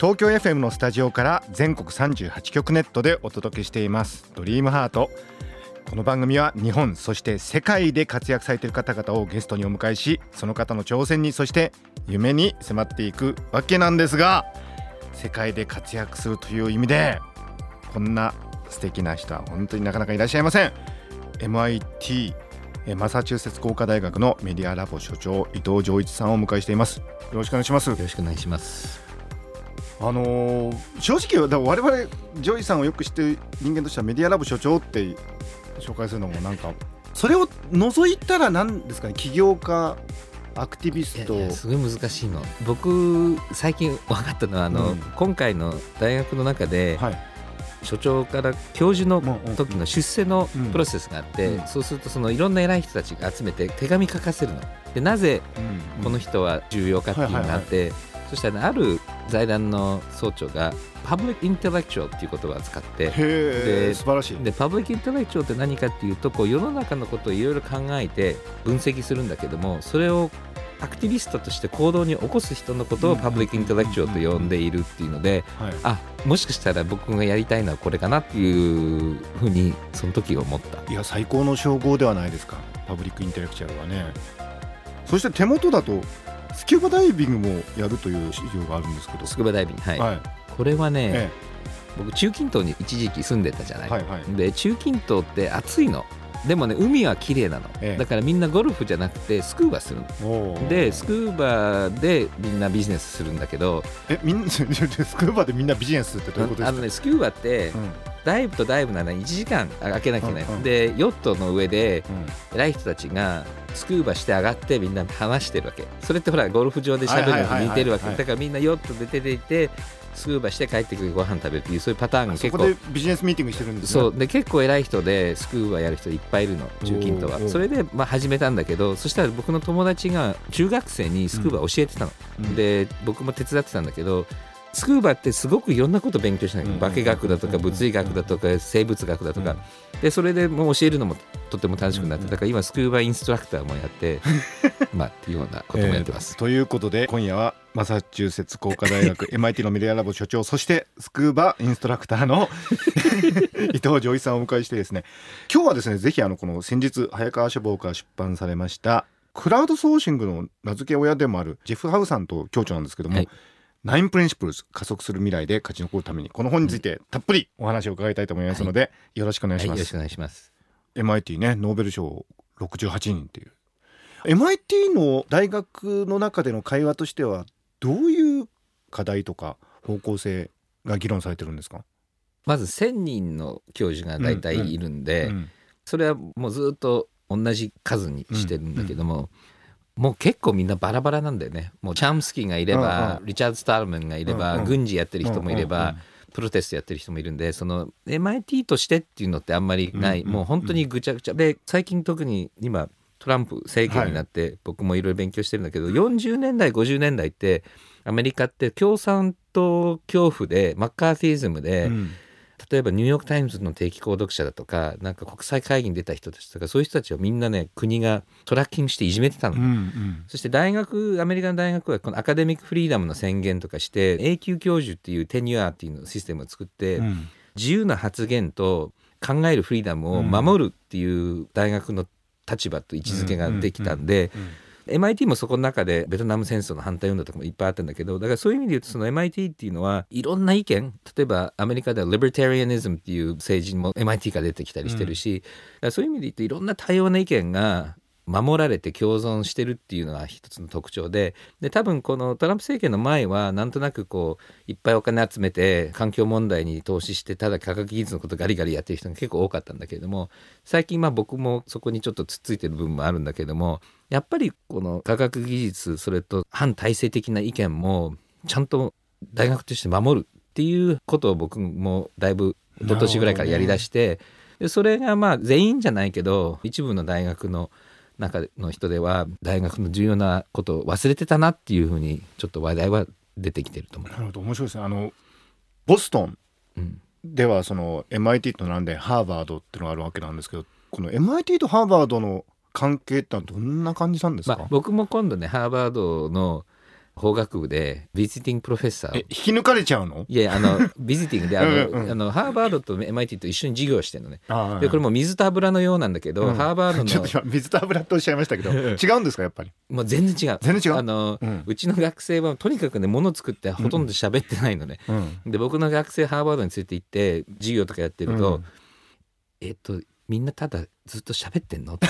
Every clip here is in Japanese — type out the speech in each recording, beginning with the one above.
東京 FM のスタジオから全国38局ネットでお届けしています。ドリームハート。この番組は日本そして世界で活躍されている方々をゲストにお迎えしその方の挑戦にそして夢に迫っていくわけなんですが世界で活躍するという意味でこんな素敵な人は本当になかなかいらっしゃいません。MIT マサチューセッツ工科大学のメディアラボ所長伊藤穰一さんをお迎えしています。よろしくお願いします。よろしくお願いします。あのー正直我々ジョイさんをよく知ってる人間としてはメディアラボ所長って紹介するのもなんかそれを除いたら何ですかね起業家アクティビスト。すごい難しいの。僕最近 分かったのはあの、うん。今回の大学の中で、はい。所長から教授のうんうん時の出世のうん。プロセスがあって、うん。そうするとそのいろんな偉い人たちが集めて手紙書かせるの。でなぜこの人は重要かっていうのがあって、そしたら、ね、ある財団の総長が public intellectualっていう言葉を使ってで素晴らしい。で public intellectualって何かっていうとこう世の中のことをいろいろ考えて分析するんだけどもそれをアクティビストとして行動に起こす人のことを public intellectualと呼んでいるっていうのではい。あもしかしたら僕がやりたいのはこれかなっていうふうにその時思った。いや最高の称号ではないですかパブリックインテレクチャルはね。そして手元だとスキューバダイビングもやるという資料があるんですけど。スクーバダイビングはい、はい。これはね、え僕中近東に一時期住んでたじゃない、はいはい。で中近東って暑いの。でもね海は綺麗なの、ええ。だからみんなゴルフじゃなくてスクーバするの。でスクーバでみんなビジネスするんだけど。えみんな スクーバでみんなビジネスってどういうことですか？あのねスキューバってうんダイブとダイブなら1時間開けなきゃいけない、うんうん。でヨットの上でうん。偉い人たちがスクーバして上がってみんな話してるわけ。それってほらゴルフ場で喋るのと似てるわけ。だからみんなヨットで出ていてスクーバして帰ってくるご飯食べるっていうそういうパターンが結構そこでビジネスミーティングしてるんですね。そう。で結構偉い人でスクーバやる人いっぱいいるの中近東おーおーはそれでまあ始めたんだけどそしたら僕の友達が中学生にスクーバ教えてたの、うん。で僕も手伝ってたんだけどスクーバってすごくいろんなこと勉強しなきゃうん。化学だとかうん。物理学だとか生物学だとか。でそれでもう教えるのもとても楽しくなってだから今スクーバインストラクターもやって まあっていうようなこともやってます。えー。ということで今夜はマサチューセッツ工科大学 MIT のメディアラボ所長そしてスクーバインストラクターの 伊藤浄一さんをお迎えしてですね今日はですねぜひあのこの先日早川書房から出版されましたクラウドソーシングの名付け親でもあるジェフ・ハウさんと共著なんですけども、はいナインプリンシプルズ加速する未来で勝ち残るためにこの本についてたっぷりお話を伺いたいと思いますので、よろしくお願いはい、します、よろしくお願いします。MIT ねノーベル賞68人っていう。MIT の大学の中での会話としてはどういう課題とか方向性が議論されてるんですか、まず1000人の教授が大体いるんで、うんそれはもうずっと同じ数にしてるんだけども、もう結構みんなバラバラなんだよね。もうチャムスキーがいれば、うんリチャード・スタールマンがいれば、うんうん。軍事やってる人もいれば、うんうんプロテストやってる人もいるんでその MIT としてっていうのってあんまりない、うんうんもう本当にぐちゃぐちゃ。で最近特に今トランプ政権になって、僕もいろいろ勉強してるんだけど40年代50年代ってアメリカって共産党恐怖でマッカーティズムで、うん例えばニューヨーク・タイムズの定期購読者だとかなんか国際会議に出た人たちとかそういう人たちをみんなね国がトラッキングしていじめてたの、うんうん。そして大学アメリカの大学はこのアカデミックフリーダムの宣言とかして永久教授っていうテニュアーっていうのシステムを作って、うん。自由な発言と考えるフリーダムを守るっていう大学の立場と位置づけができたんで、MIT もそこの中でベトナム戦争の反対運動とかもいっぱいあったんだけどだからそういう意味で言うとその MIT っていうのはいろんな意見例えばアメリカでは Libertarianism っていう政治も MIT から出てきたりしてるし、だからそういう意味で言うといろんな多様な意見が守られて共存してるっていうのが一つの特徴でで多分このトランプ政権の前はなんとなくこういっぱいお金集めて環境問題に投資してただ科学技術のことガリガリやってる人が結構多かったんだけれども最近まあ僕もそこにちょっとつっついてる部分もあるんだけどもやっぱりこの科学技術それと反体制的な意見もちゃんと大学として守るっっていうことを僕もだいぶ一昨年ぐらいからやりだして、でそれがまあ全員じゃないけど一部の大学の中の人では大学の重要なことを忘れてたなっていうふうにちょっと話題は出てきてると思う。なるほど。面白いですね。あのボストンうんではその MIT となんでハーバードっていうのがあるわけなんですけどこの MIT とハーバードの関係ってのはどんな感じなんですか、まあ、僕も今度ねハーバードの法学部でビジティングプロフェッサー引き抜かれちゃうの？いやあのビジティングであのうんうんあのハーバードと MIT と一緒に授業してるのね。あでこれも水と油のようなんだけど、うん。ハーバードちょっのと今水と油っておっしゃいましたけど 違うんですかやっぱり？もう全然違う。全然違う？あの、ううんちの学生はとにかくね物作ってほとんど喋ってないのね、うんで僕の学生ハーバードについて行って授業とかやってると、うん。えっとみんなただずっと喋ってんの？って。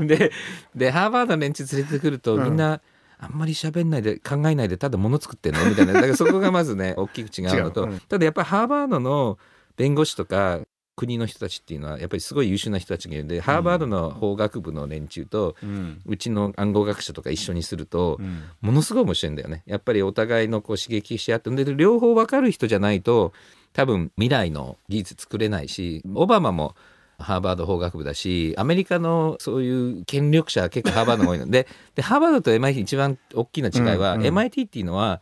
ででハーバードの連中連れてくると、うん。みんなあんまり喋んないで考えないでただ物作ってんの？みたいな。だからそこがまずね 大きく違うのと。違う。うん。ただやっぱりハーバードの弁護士とか国の人たちっていうのはやっぱりすごい優秀な人たちがいるんで、ハーバードの法学部の連中とうん。うちの暗号学者とか一緒にすると、うん。ものすごい面白いんだよね。やっぱりお互いのこう刺激し合ってで両方分かる人じゃないと多分未来の技術作れないしオバマもハーバード法学部だしアメリカのそういう権力者は結構ハーバードが多いのででハーバードと MIT 一番大きな違いは、うんうん MIT っていうのは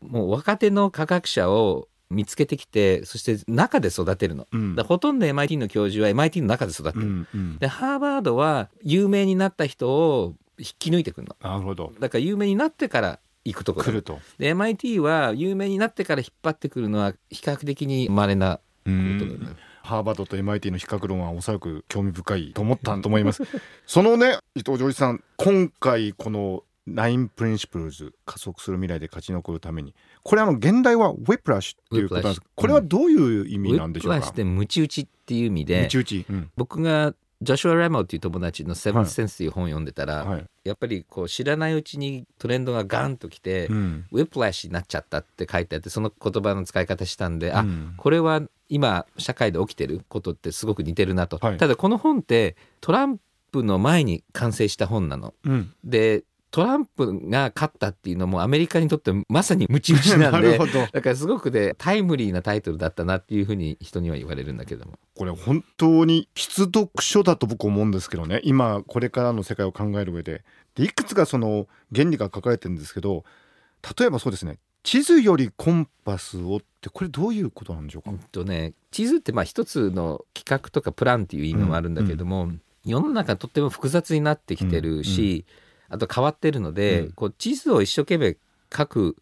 もう若手の科学者を見つけてきてそして中で育てるの。うんほとんど MIT の教授は MIT の中で育ってうる。んうんでハーバードは有名になった人を引き抜いてくるの。なるほどだから有名になってから行くところ来るとで MIT は有名になってから引っ張ってくるのは比較的に稀なことだよね。ハーバードと MIT の比較論はおそらく興味深いと思ったと思います。そのね伊藤浄一さん今回この9 Principles 加速する未来で勝ち残るためにこれあの現代はウェプラッシュっていうことなんです。これはどういう意味ウなんでしょうか？ェップラシってムチ打ちっていう意味でムチ打ち、うん。僕がジョシュア・ラモっていう友達の「セブンス・センス」っていう本を読んでたら、はい。やっぱりこう知らないうちにトレンドがガンときて、うん。ウェプラッシュになっちゃったって書いてあってその言葉の使い方したんで、あうん。これは今社会で起きてることってすごく似てるなと、はい。ただこの本ってトランプの前に完成した本なの。うん。でトランプが勝ったっていうのもアメリカにとってまさにムチ打ちなんで なるほど。だからすごくねタイムリーなタイトルだったなっていうふうに人には言われるんだけども。これ本当に必読書だと僕思うんですけどね。今これからの世界を考える上で。でいくつかその原理が書かれてるんですけど例えばそうですね地図よりコンパスをってこれどういうことなんでしょうか、うんとね地図ってまあ一つの企画とかプランっていう意味もあるんだけども、世の中とっても複雑になってきてるし、あと変わってるので、うん。こう地図を一生懸命書く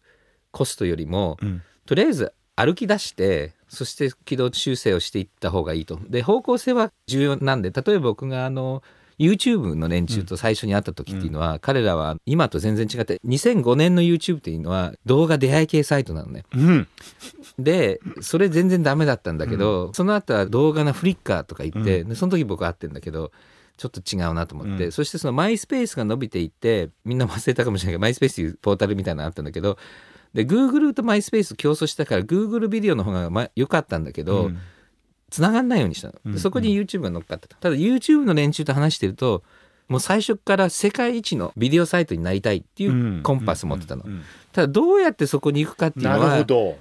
コストよりもうん。とりあえず歩き出してそして軌道修正をしていった方がいいと。で方向性は重要なんで例えば僕があの YouTube の連中と最初に会った時っていうのは、彼らは今と全然違って2005年の YouTube っていうのは動画出会い系サイトなのね。うん。でそれ全然ダメだったんだけど、その後は動画のフリッカーとか言って、でその時僕会ってんだけどちょっと違うなと思って、うん。そしてそのマイスペースが伸びていってみんな忘れたかもしれないけどマイスペースというポータルみたいなのあったんだけどで Google とマイスペース競争したから Google ビデオの方がま良かったんだけど、うん繋がんないようにしたの、そこに YouTube が乗っかってた。ただ YouTube の連中と話してるともう最初から世界一のビデオサイトになりたいっていうコンパス持ってたの、うん。うん。ただどうやってそこに行くかっていうなのは行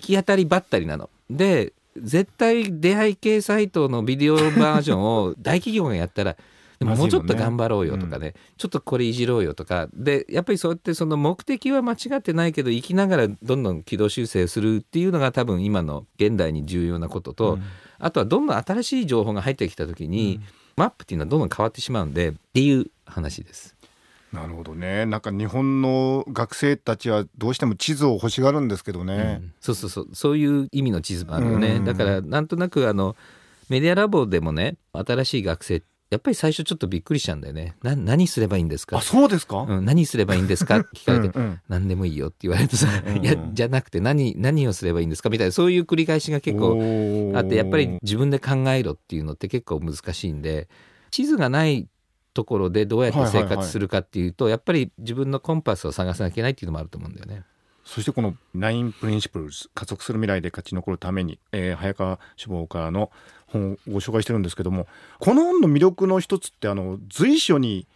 き当たりばったりなの。で絶対出会い系サイトのビデオバージョンを大企業がやったら でももうちょっと頑張ろうよとかね、ちょっとこれいじろうよとか。でやっぱりそうやってその目的は間違ってないけど生きながらどんどん軌道修正するっていうのが多分今の現代に重要なことと、あとはどんどん新しい情報が入ってきた時に、マップっていうのはどんどん変わってしまうんでっていう話です。なるほどね。なんか日本の学生たちはどうしても地図を欲しがるんですけどね、うん。そうそうそう。そういう意味の地図もあるよね、うん。だからなんとなくあのメディアラボでもね新しい学生やっぱり最初ちょっとびっくりしたんだよね。な何すればいいんですか？あそうですか、うん、何すればいいんですか？って聞かれて。うんうん。何でもいいよって言われるとさ、うんうん。いやじゃなくて何何をすればいいんですか？みたいなそういう繰り返しが結構あってやっぱり自分で考えろっていうのって結構難しいんで地図がないところでどうやって生活するかっていうと、やっぱり自分のコンパスを探さなきゃいけないっていうのもあると思うんだよね。そしてこの「9 Principles 加速する未来で勝ち残るために」えー早川志望からの本をご紹介してるんですけどもこの本の魅力の一つってあの随所に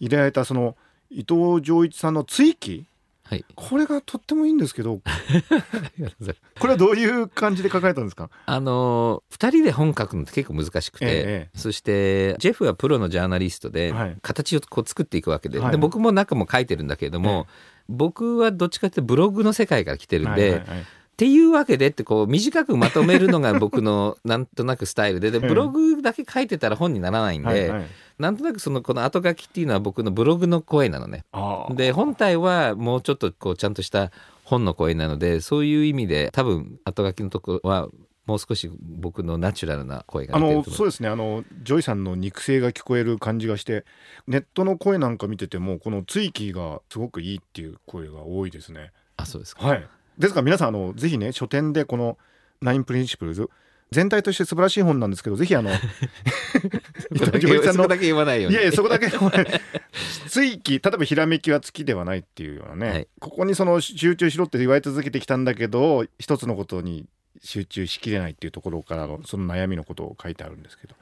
入れられたその伊藤浄一さんの追記？はい。これがとってもいいんですけど これはどういう感じで書かれたんですか？あの2人で本書くのって結構難しくて、ええそしてジェフはプロのジャーナリストで、はい。形をこう作っていくわけで,、はい。で僕も中も書いてるんだけれども、僕はどっちかっていうとブログの世界から来てるんで、はいはいはいっていうわけでってこう短くまとめるのが僕のなんとなくスタイルで。で ええ。ブログだけ書いてたら本にならないんで、なんとなくそのこの後書きっていうのは僕のブログの声なのね。で本体はもうちょっとこうちゃんとした本の声なのでそういう意味で多分後書きのところはもう少し僕のナチュラルな声があのそうですね。あのジョイさんの肉声が聞こえる感じがしてネットの声なんか見ててもこの追記がすごくいいっていう声が多いですね。あそうですか。はい、ですから皆さんあのぜひね書店でこの「ナインプリンシプルズ」全体として素晴らしい本なんですけどぜひあの そこだけ言わないように。いやいやそこだけ 追記例えばひらめきは月ではないっていうようなね、はい。ここにその集中しろって言われ続けてきたんだけど一つのことに集中しきれないっていうところからのその悩みのことを書いてあるんですけど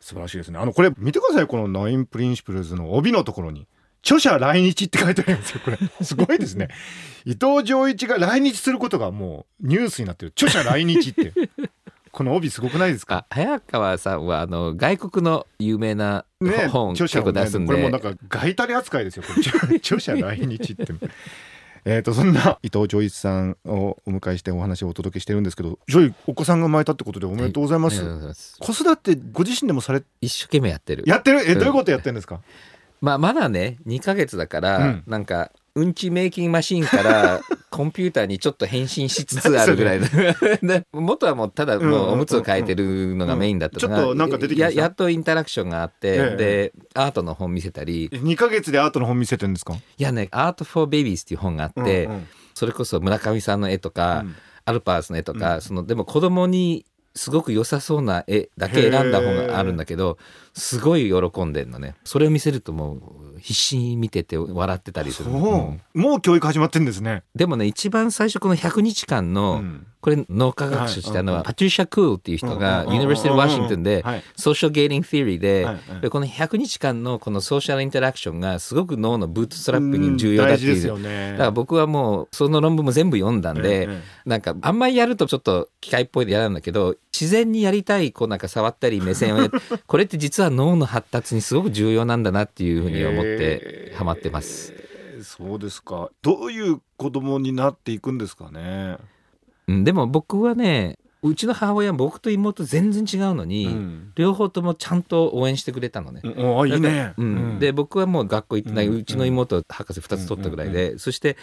素晴らしいですね。あのこれ見てくださいこの「ナインプリンシプルズ」の帯のところに著者来日って書いてあるんですよこれ。すごいですね。伊藤穰一が来日することがもうニュースになってる。著者来日って。この帯すごくないですか？あ早川さんはあの外国の有名なね、本、著者をね出すんで。これもなんか外タレ扱いですよ著 著者来日って。えーとそんな伊藤穰一さんをお迎えしてお話をお届けしてるんですけどジョイお子さんが生まれたってことでおめでとうございます、子育てご自身でもされ一生懸命やってる。やってる？えうんどういうことやってるんですか、まあまだね2ヶ月だから、うん。なんかうんち making machine から コンピューターにちょっと変身しつつあるぐらいの。で 元はもうただもうおむつを変えてるのがメインだった。のが、うんややっと interaction があって、ええ。でアートの本見せたり。2ヶ月でアートの本見せてるんですか？いやね「 Art for Babies」っていう本があって、うんうん。それこそ村上さんの絵とか、うん。アルバースの絵とか、うん。そのでも子供にすごく良さそうな絵だけ選んだ本があるんだけどすごい喜んでんのね。それを見せるともう必死に見てて笑ってたりする、そう、うん。もう教育始まってんですね、でもね一番最初この100日間の、うんこれ脳科学者したのは、はい。パトリシャ・クールっていう人が、 University Washington で、はい social gating theory で,、でこの100日間のこの social interaction がすごく脳の bootstrap に重要だっていう、だから僕はもうその論文も全部読んだんで、ええなんかあんまりやるとちょっと機械っぽいで嫌なんだけど自然にやりたいこうなんか触ったり目線をや これって実は脳の発達にすごく重要なんだなっていうふうに思ってハマってます。えーそうですか。どういう子供になっていくんですかね。うん、でも僕はねうちの母親は僕と妹全然違うのに、うん。両方ともちゃんと応援してくれたのね。おあいいね、うん。うん。で僕はもう学校行ってない、ううん。ちの妹博士2つ取ったぐらいで、そして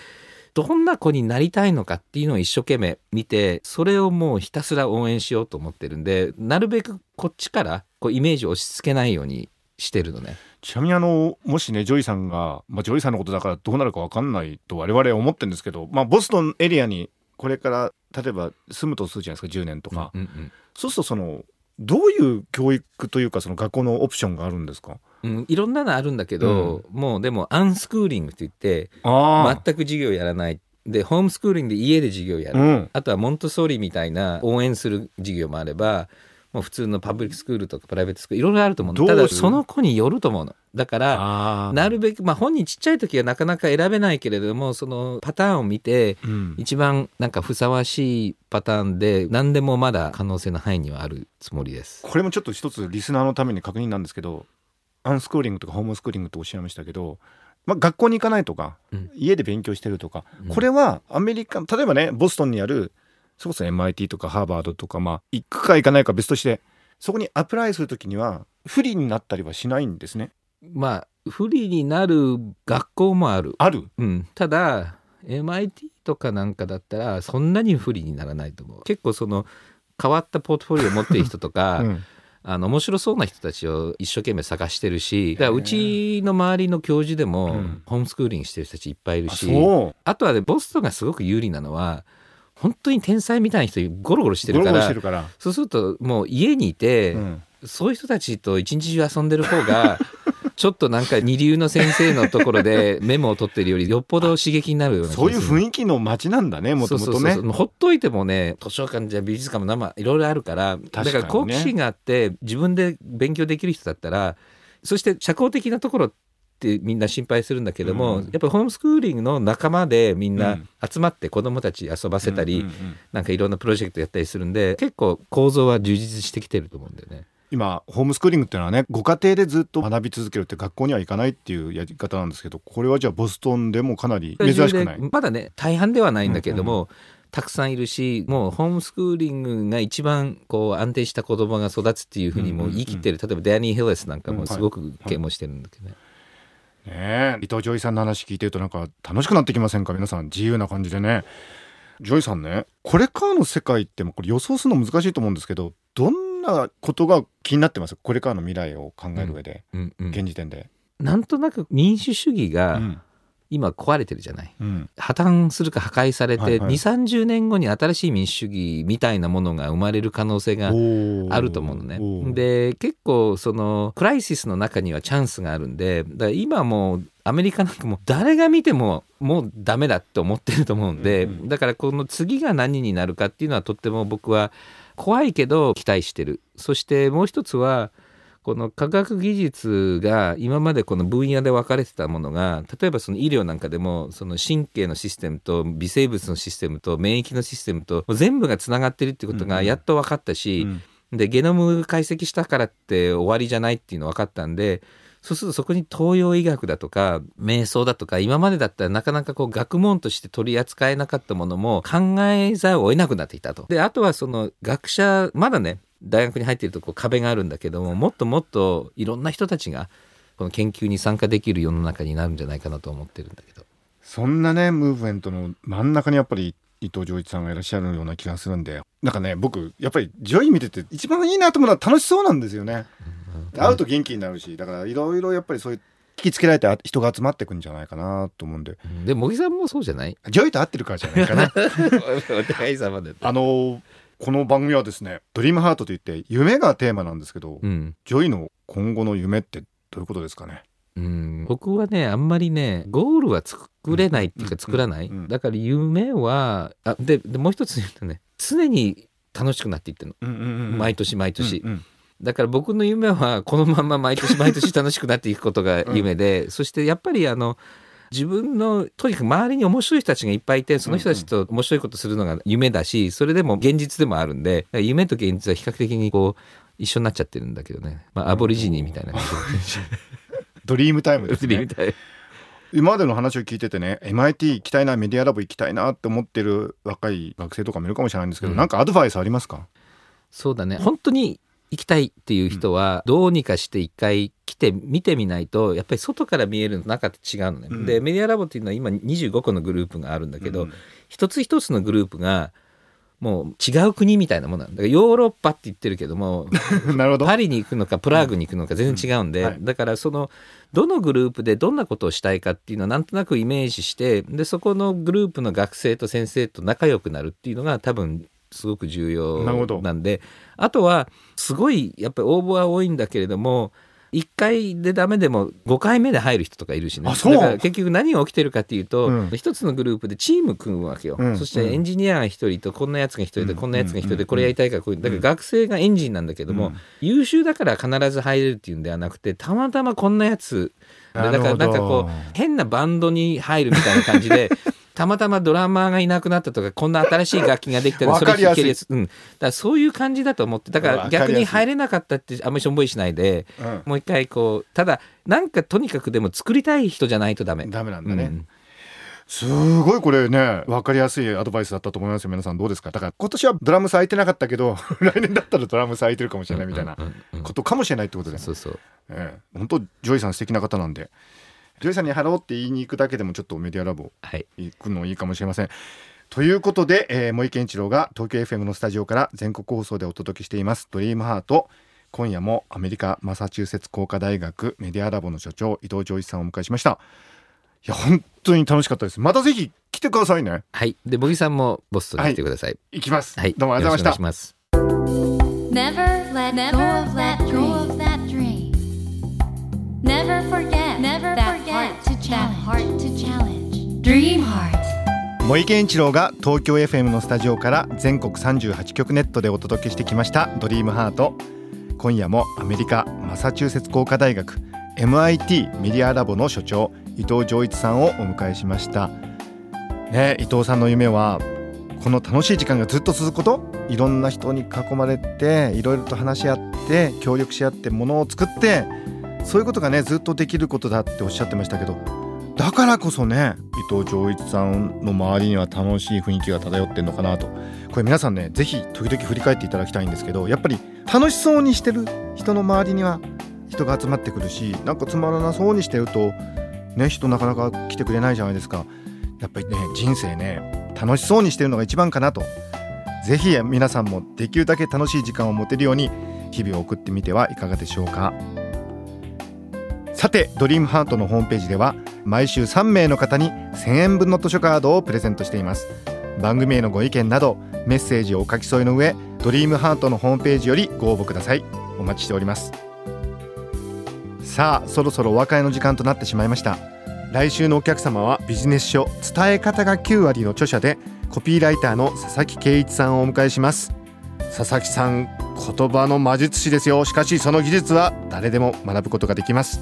どんな子になりたいのかっていうのを一生懸命見てそれをもうひたすら応援しようと思ってるんでなるべくこっちからこうイメージを押し付けないようにしてるのね。ちなみにあのもしねジョイさんが、まあ、ジョイさんのことだからどうなるか分かんないと我々は思ってるんですけど、まあ、ボストンエリアにこれから例えば住むとするじゃないですか10年とか、うんうんそうするとそのどういう教育というかその学校のオプションがあるんですか？うん、いろんなのあるんだけど、もうでも unschooling って言ってあ全く授業やらない。で homeschooling で家で授業やる、うん。あとはモンテッソーリみたいな応援する授業もあればもう普通のパブリックスクールとかプライベートスクールいろいろあると思うの。ただその子によると思うの。だからあなるべくまあ本人ちっちゃい時はなかなか選べないけれどもそのパターンを見てうん。一番なんかふさわしいパターンで何でもまだ可能性の範囲にはあるつもりです。これもちょっと一つリスナーのために確認なんですけどアンスクーリングとかホームスクーリングとおっしゃいましたけど、まあ、学校に行かないとか、うん。家で勉強してるとか、うん。これはアメリカ例えばねボストンにあるそれこそ MIT とかハーバードとかまあ行くか行かないか別としてそこにアプライするときには不利になったりはしないんですね。まあ不利になる学校もある。ある？うん、ただ MIT とかなんかだったらそんなに不利にならないと思う。結構その変わったポートフォリオを持っている人とか、うん。あの面白そうな人たちを一生懸命探してるしだからうちの周りの教授でもうん。ホームスクーリングしてる人たちいっぱいいるあし、あとはねボストンがすごく有利なのは本当に天才みたいな人ゴロゴロしてるからそうするともう家にいて、うん。そういう人たちと一日中遊んでる方が ちょっとなんか二流の先生のところでメモを取ってるよりよっぽど刺激になるようなそういう雰囲気の街なんだねもともとね。ほっといてもね図書館じゃ美術館も生いろいろあるからだから好奇心があって自分で勉強できる人だったらそして社交的なところってみんな心配するんだけども、うんやっぱりホームスクーリングの仲間でみんうなん集まって子どもたち遊ばせたり、うんうんうんなんかいろんなプロジェクトやったりするんで結構構造は充実してきてると思うんだよね。今ホームスクーリングっていうのはねご家庭でずっと学び続けるって学校には行かないっていうやり方なんですけどこれはじゃあボストンでもかなり珍しくない？まだね大半ではないんだけども、たくさんいるしもうホームスクーリングが一番こう安定した子供が育つっていうふうにもう言い切ってる、例えばダニー・ヒレスなんかもすごく啓蒙してるんだけどね。ねえ。伊藤ジョイさんの話聞いてるとなんか楽しくなってきませんか？皆さん自由な感じでね。ジョイさんねこれからの世界ってもうこれ予想するの難しいと思うんですけどどんなことが気になってます？これからの未来を考える上で、うんうん現時点で、なんとなく民主主義うがん今壊れてるじゃない。うん。破綻するか破壊されて、はいはい。2 3 0年後に新しい民主主義みたいなものが生まれる可能性があると思うのね。で結構そのクライシスの中にはチャンスがあるんでだから今もうアメリカなんかもう誰が見てももうダメだって思ってると思うんで、うんうん。だからこの次が何になるかっていうのはとっても僕は怖いけど期待してる。そしてもう一つはこの科学技術が今までこの分野で分かれてたものが例えばその医療なんかでもその神経のシステムと微生物のシステムと免疫のシステムと全部がつながってるってことがやっと分かったし、うんでゲノム解析したからって終わりじゃないっていうの分かったんでそうするとそこに東洋医学だとか瞑想だとか今までだったらなかなかこう学問として取り扱えなかったものも考えざるを得なくなっていたと。であとはその学者まだね大学に入っているとこう壁があるんだけどももっともっといろんな人たちがこの研究に参加できる世の中になるんじゃないかなと思ってるんだけど。そんなねムーブメントの真ん中にやっぱり伊藤穰一さんがいらっしゃるような気がするんでなんかね僕やっぱりジョイ見てて一番いいなと思うのは楽しそうなんですよね。会うと元気になるしだからいろいろやっぱりそういう引きつけられて人が集まってくんじゃないかなと思うんでうんで茂木さんもそうじゃない？ジョイと会ってるからじゃないかな。お互い様で。あのこの番組はですね「ドリームハート」といって夢がテーマなんですけど、うん。ジョイの今後の夢ってどういうことですかね？うん、僕はねあんまりねゴールは作れないっていうか作らない、うん。うんだから夢はあででもう一つ言うとね常に楽しくなっていってるの、毎年毎年、うんうん。だから僕の夢はこのまんま毎年毎年楽しくなっていくことが夢で、そしてやっぱりあの自分のとにかく周りに面白い人たちがいっぱいいてその人たちと面白いことするのが夢だしそれでも現実でもあるんで夢と現実は比較的にこう一緒になっちゃってるんだけどね、まあ、アボリジニみたいな感 ドリームタイムですね。今までの話を聞いててね MIT 行きたいなメディアラボ行きたいなって思ってる若い学生とかもいるかもしれないんですけど、うん。なんかアドバイスありますか？そうだね。本当に行きたいっていう人はどうにかして一回来て見てみないとやっぱり外から見えるのと中と違うのね。うん。でメディアラボっていうのは今25個のグループがあるんだけど、うん。一つ一つのグループがもう違う国みたいなものなんだ。ヨーロッパって言ってるけども なるほど。パリに行くのかプラーグに行くのか全然違うんで、うんはい。だからそのどのグループでどんなことをしたいかっていうのはなんとなくイメージしてでそこのグループの学生と先生と仲良くなるっていうのが多分すごく重要なんであとはすごいやっぱり応募は多いんだけれども1回でダメでも5回目で入る人とかいるしね。だから結局何が起きてるかっていうと、うん。一つのグループでチーム組むわけよ、うん。そしてエンジニアが1人とこんなやつが1人でうん。こんなやつが1人うん。でこれやりたいからこういうだから学生がエンジンなんだけども、うん。優秀だから必ず入れるっていうんではなくてたまたまこんなやつでだからなんかこう変なバンドに入るみたいな感じで たまたまドラマーがいなくなったとかこんな新しい楽器ができたらそれ弾けるやつ、うん、だからそういう感じだと思って。だから逆に入れなかったってあんまりしょんぼりしないでうん。もう一回こうただなんかとにかくでも作りたい人じゃないとダメ。ダメなんだね、うん。すごいこれね分かりやすいアドバイスだったと思いますよ。皆さんどうですか？だから今年はドラムス空いてなかったけど 来年だったらドラムス空いてるかもしれないみたいなことかもしれないってことで、そうそう。ええ、本当ジョイさん素敵な方なんでジョイさんにハローって言いに行くだけでもちょっとメディアラボはい。行くのいいかもしれません。ということで、えー、茂木健一郎が東京 FM のスタジオから全国放送でお届けしています「ドリームハート。今夜もアメリカマサチューセッツ工科大学メディアラボの所長伊藤穰一さんをお迎えしました。いや本当に楽しかったです。またぜひ来てくださいね。はい。で茂木さんもボストンに来てください。行きます、はい、どうもありがとうございました Never that forget that challenge. heart to challenge. Dream heart. 森健一郎が東京 FM のスタジオから全国38局ネットでお届けしてきました「ドリームハート今夜もアメリカマサチューセッツ工科大学 MIT メディアラボの所長伊藤浄一さんをお迎えしましたね伊藤さんの夢はこの楽しい時間がずっと続くこと？いろんな人に囲まれていろいろと話し合って協力し合ってものを作ってそういうことがねずっとできることだっておっしゃってましたけどだからこそね伊藤浄一さんの周りには楽しい雰囲気が漂ってんのかなと。これ皆さんね是非時々振り返っていただきたいんですけどやっぱり楽しそうにしてる人の周りには人が集まってくるしなんかつまらなそうにしてるとね人なかなか来てくれないじゃないですか。やっぱりね人生ね楽しそうにしてるのが一番かなと。是非皆さんもできるだけ楽しい時間を持てるように日々を送ってみてはいかがでしょうか。さてドリームハートのホームページでは毎週3名の方に1000円分の図書カードをプレゼントしています。番組へのご意見などメッセージをお書き添えの上ドリームハートのホームページよりご応募ください。お待ちしております。さあそろそろお別れの時間となってしまいました。来週のお客様はビジネス書伝え方が9割の著者でコピーライターの佐々木圭一さんをお迎えします。佐々木さん言葉の魔術師ですよ。しかしその技術は誰でも学ぶことができます。